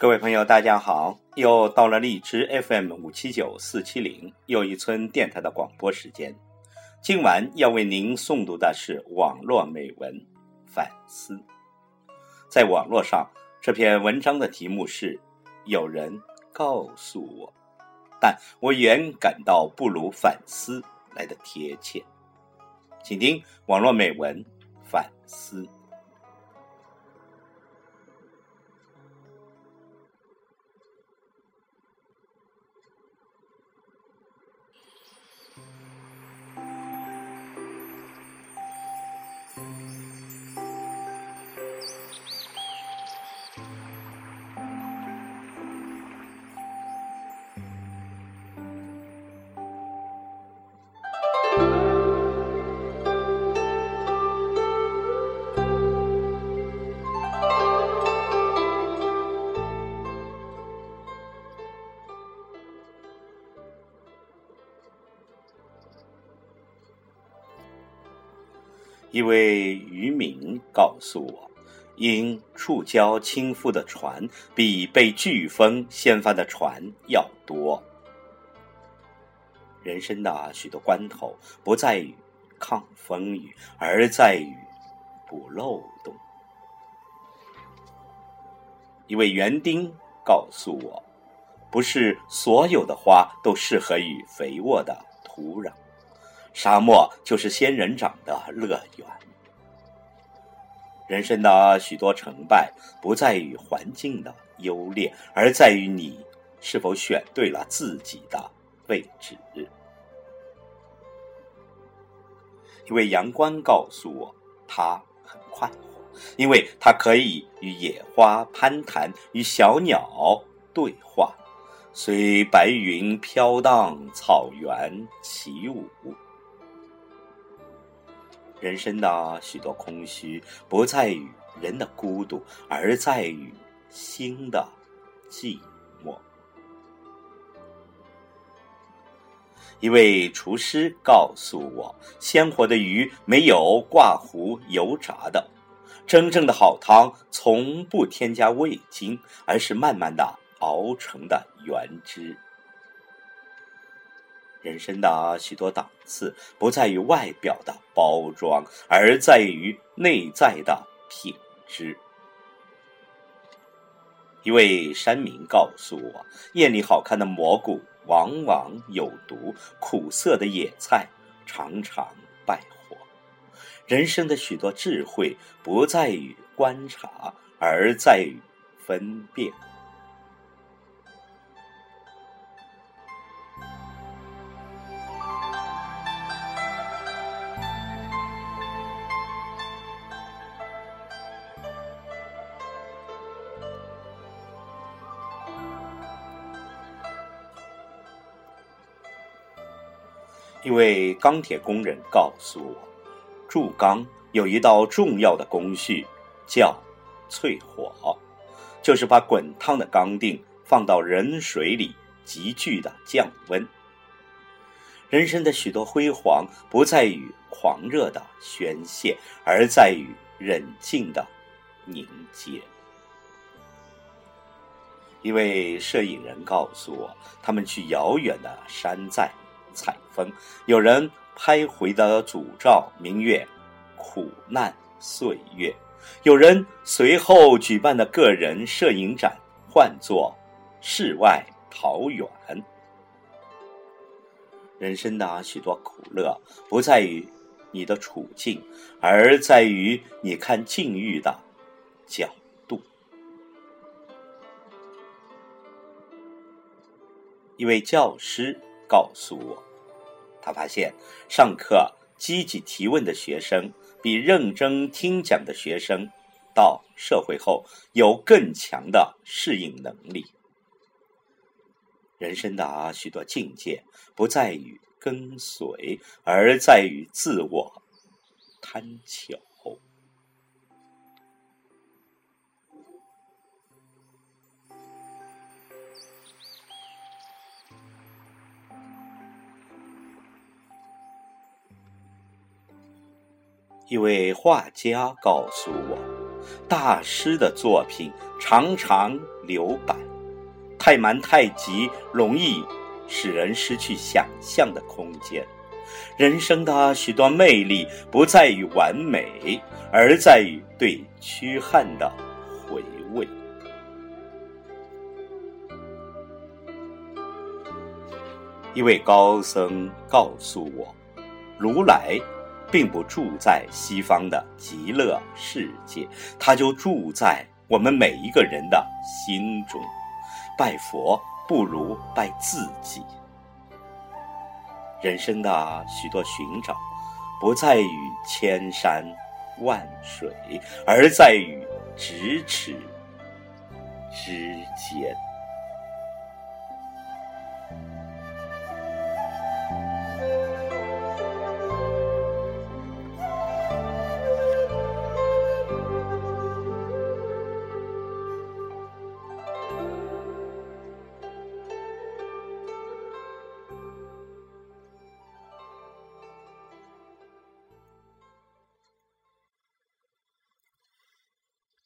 各位朋友，大家好！又到了荔枝 FM 五七九四七零又一村电台的广播时间。今晚要为您诵读的是网络美文反思。在网络上，这篇文章的题目是“有人告诉我”，但我原感到不如反思来的贴切。请听网络美文反思。一位渔民告诉我，因触礁倾覆的船比被飓风掀翻的船要多。人生的许多关头，不在于抗风雨，而在于补漏洞。一位园丁告诉我，不是所有的花都适合于肥沃的土壤。沙漠就是仙人掌的乐园。人生的许多成败，不在于环境的优劣，而在于你是否选对了自己的位置。一位阳光告诉我，他很快活，因为他可以与野花攀谈，与小鸟对话，随白云飘荡，草原起舞。人生的许多空虚，不在于人的孤独，而在于心的寂寞。一位厨师告诉我，鲜活的鱼没有挂糊油炸的，真正的好汤从不添加味精，而是慢慢的熬成的原汁。人生的许多档次，不在于外表的包装，而在于内在的品质。一位山民告诉我，艳丽好看的蘑菇往往有毒，苦涩的野菜常常败火。人生的许多智慧，不在于观察，而在于分辨。一位钢铁工人告诉我，铸钢有一道重要的工序，叫淬火，就是把滚烫的钢锭放到冷水里，急剧的降温。人生的许多辉煌，不在于狂热的宣泄，而在于冷静的凝结。一位摄影人告诉我，他们去遥远的山寨。采风，有人拍回的诅照，明月苦难岁月；有人随后举办的个人摄影展，唤作世外桃源。人生的许多苦乐，不在于你的处境，而在于你看境遇的角度。一位教师告诉我。他发现，上课积极提问的学生，比认真听讲的学生，到社会后有更强的适应能力。人生的许多境界，不在于跟随，而在于自我贪求。一位画家告诉我，大师的作品常常留白，太满太急，容易使人失去想象的空间。人生的许多魅力不在于完美，而在于对缺憾的回味。一位高僧告诉我，如来。并不住在西方的极乐世界，他就住在我们每一个人的心中。拜佛不如拜自己。人生的许多寻找，不在于千山万水，而在于咫尺之间。